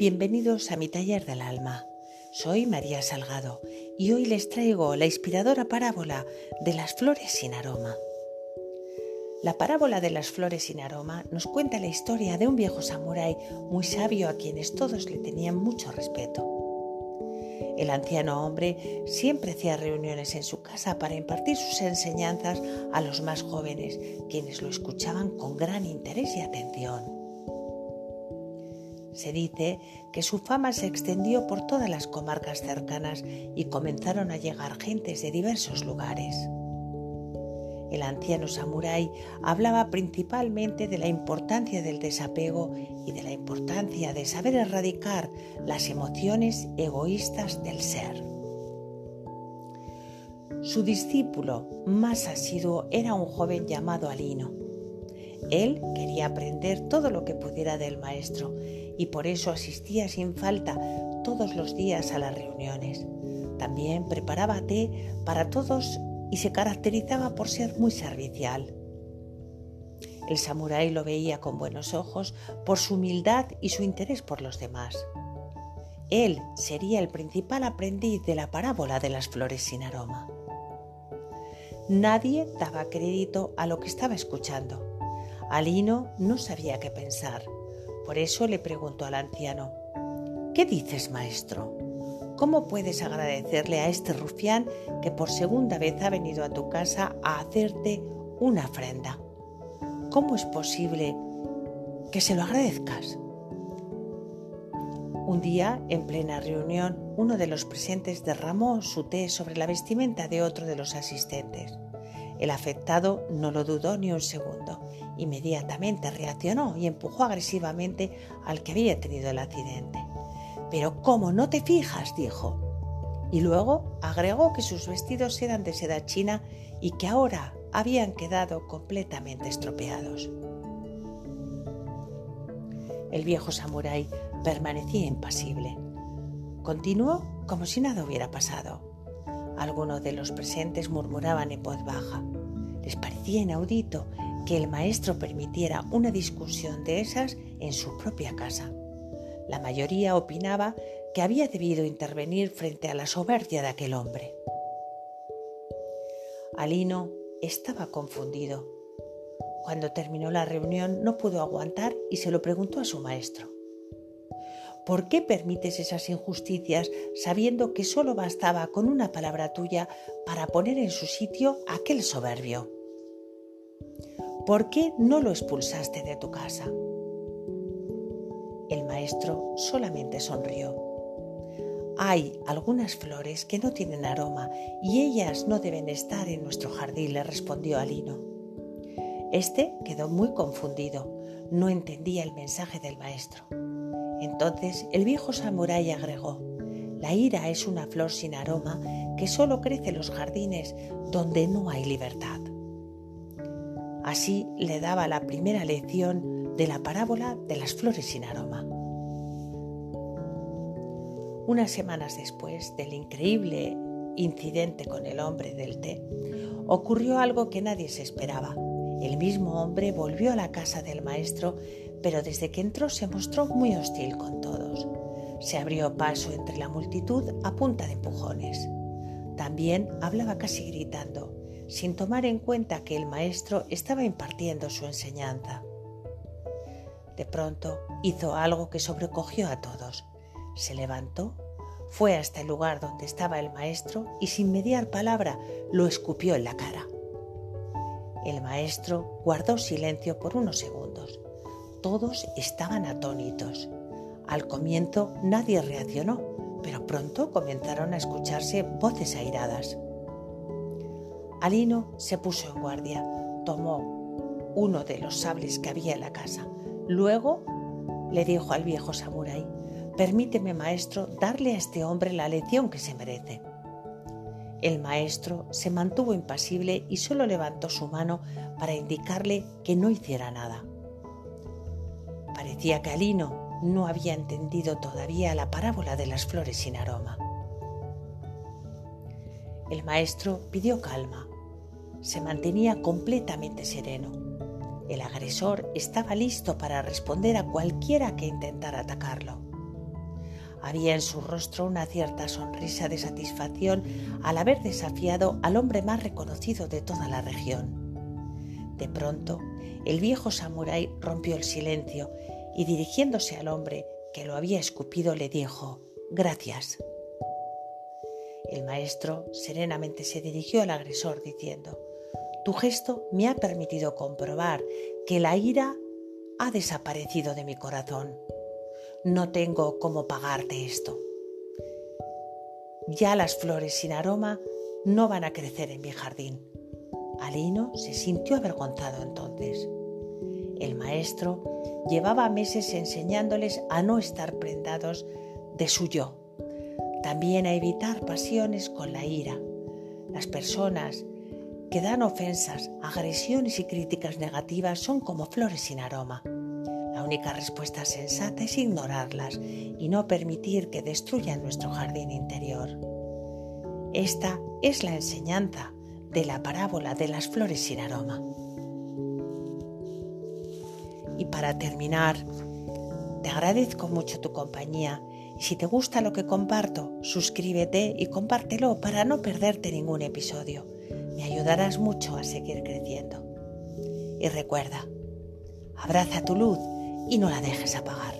Bienvenidos a mi taller del alma. Soy María Salgado y hoy les traigo la inspiradora parábola de las flores sin aroma. La parábola de las flores sin aroma nos cuenta la historia de un viejo samurái muy sabio a quienes todos le tenían mucho respeto. El anciano hombre siempre hacía reuniones en su casa para impartir sus enseñanzas a los más jóvenes, quienes lo escuchaban con gran interés y atención. Se dice que su fama se extendió por todas las comarcas cercanas y comenzaron a llegar gentes de diversos lugares. El anciano samurái hablaba principalmente de la importancia del desapego y de la importancia de saber erradicar las emociones egoístas del ser. Su discípulo más asiduo era un joven llamado Alino. Él quería aprender todo lo que pudiera del maestro y por eso asistía sin falta todos los días a las reuniones. También preparaba té para todos y se caracterizaba por ser muy servicial. El samurái lo veía con buenos ojos por su humildad y su interés por los demás. Él sería el principal aprendiz de la parábola de las flores sin aroma. Nadie daba crédito a lo que estaba escuchando. Alino no sabía qué pensar. Por eso le preguntó al anciano, ¿Qué dices, maestro? ¿Cómo puedes agradecerle a este rufián que por segunda vez ha venido a tu casa a hacerte una ofrenda? ¿Cómo es posible que se lo agradezcas? Un día, en plena reunión, uno de los presentes derramó su té sobre la vestimenta de otro de los asistentes. El afectado no lo dudó ni un segundo. Inmediatamente reaccionó y empujó agresivamente al que había tenido el accidente. Pero ¿cómo no te fijas? dijo. Y luego agregó que sus vestidos eran de seda china y que ahora habían quedado completamente estropeados. El viejo samurái permanecía impasible. Continuó como si nada hubiera pasado. Algunos de los presentes murmuraban en voz baja. Les parecía inaudito que el maestro permitiera una discusión de esas en su propia casa. La mayoría opinaba que había debido intervenir frente a la soberbia de aquel hombre. Alino estaba confundido. Cuando terminó la reunión no pudo aguantar y se lo preguntó a su maestro. ¿Por qué permites esas injusticias sabiendo que solo bastaba con una palabra tuya para poner en su sitio aquel soberbio? ¿Por qué no lo expulsaste de tu casa? El maestro solamente sonrió. Hay algunas flores que no tienen aroma y ellas no deben estar en nuestro jardín, le respondió Alino. Este quedó muy confundido, no entendía el mensaje del maestro. Entonces el viejo samurái agregó, la ira es una flor sin aroma que solo crece en los jardines donde no hay libertad. Así le daba la primera lección de la parábola de las flores sin aroma. Unas semanas después del increíble incidente con el hombre del té, ocurrió algo que nadie se esperaba. El mismo hombre volvió a la casa del maestro, pero desde que entró se mostró muy hostil con todos. Se abrió paso entre la multitud a punta de empujones. También hablaba casi gritando, sin tomar en cuenta que el maestro estaba impartiendo su enseñanza. De pronto hizo algo que sobrecogió a todos. Se levantó, fue hasta el lugar donde estaba el maestro y sin mediar palabra lo escupió en la cara. El maestro guardó silencio por unos segundos. Todos estaban atónitos. Al comienzo nadie reaccionó, pero pronto comenzaron a escucharse voces airadas. Alino se puso en guardia, tomó uno de los sables que había en la casa, Luego le dijo al viejo samurái, permíteme maestro darle a este hombre la lección que se merece. El maestro se mantuvo impasible y solo levantó su mano para indicarle que no hiciera nada. Parecía que Alino no había entendido todavía la parábola de las flores sin aroma. El maestro pidió calma. Se mantenía completamente sereno el agresor estaba listo para responder a cualquiera que intentara atacarlo. Había en su rostro una cierta sonrisa de satisfacción al haber desafiado al hombre más reconocido de toda la región. De pronto, el viejo samurái rompió el silencio y dirigiéndose al hombre que lo había escupido le dijo, Gracias. El maestro serenamente se dirigió al agresor diciendo, Tu gesto me ha permitido comprobar que la ira ha desaparecido de mi corazón. No tengo cómo pagarte esto. Ya las flores sin aroma no van a crecer en mi jardín. Alino se sintió avergonzado entonces. El maestro llevaba meses enseñándoles a no estar prendados de su yo, también a evitar pasiones con la ira. Las personas que dan ofensas, agresiones y críticas negativas son como flores sin aroma. La única respuesta sensata es ignorarlas y no permitir que destruyan nuestro jardín interior. Esta es la enseñanza de la parábola de las flores sin aroma. Y para terminar, te agradezco mucho tu compañía y si te gusta lo que comparto, suscríbete y compártelo para no perderte ningún episodio. Me ayudarás mucho a seguir creciendo. Y recuerda, abraza tu luz y no la dejes apagar.